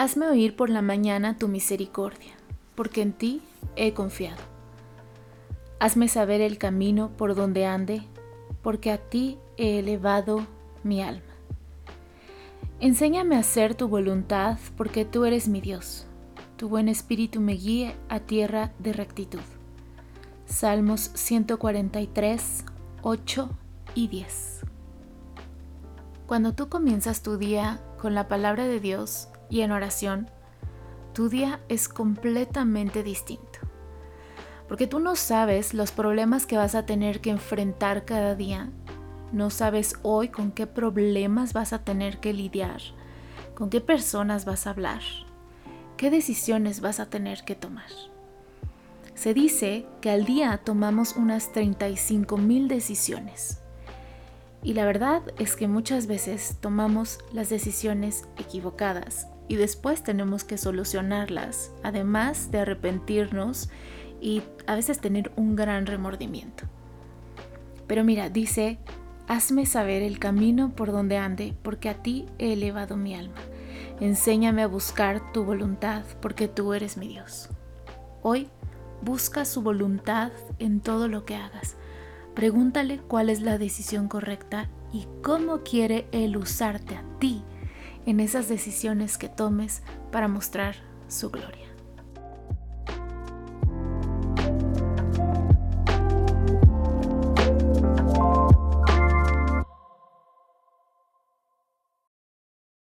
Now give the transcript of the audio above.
Hazme oír por la mañana tu misericordia, porque en ti he confiado. Hazme saber el camino por donde ande, porque a ti he elevado mi alma. Enséñame a hacer tu voluntad, porque tú eres mi Dios. Tu buen espíritu me guíe a tierra de rectitud. Salmos 143, 8 y 10. Cuando tú comienzas tu día con la palabra de Dios y en oración, tu día es completamente distinto. Porque tú no sabes los problemas que vas a tener que enfrentar cada día. No sabes hoy con qué problemas vas a tener que lidiar, con qué personas vas a hablar, qué decisiones vas a tener que tomar. Se dice que al día tomamos unas 35 mil decisiones. Y la verdad es que muchas veces tomamos las decisiones equivocadas y después tenemos que solucionarlas, además de arrepentirnos y a veces tener un gran remordimiento. Pero mira, dice, hazme saber el camino por donde ande, porque a ti he elevado mi alma. Enséñame a buscar tu voluntad, porque tú eres mi Dios. Hoy busca su voluntad en todo lo que hagas. Pregúntale cuál es la decisión correcta y cómo quiere Él usarte a ti en esas decisiones que tomes para mostrar su gloria.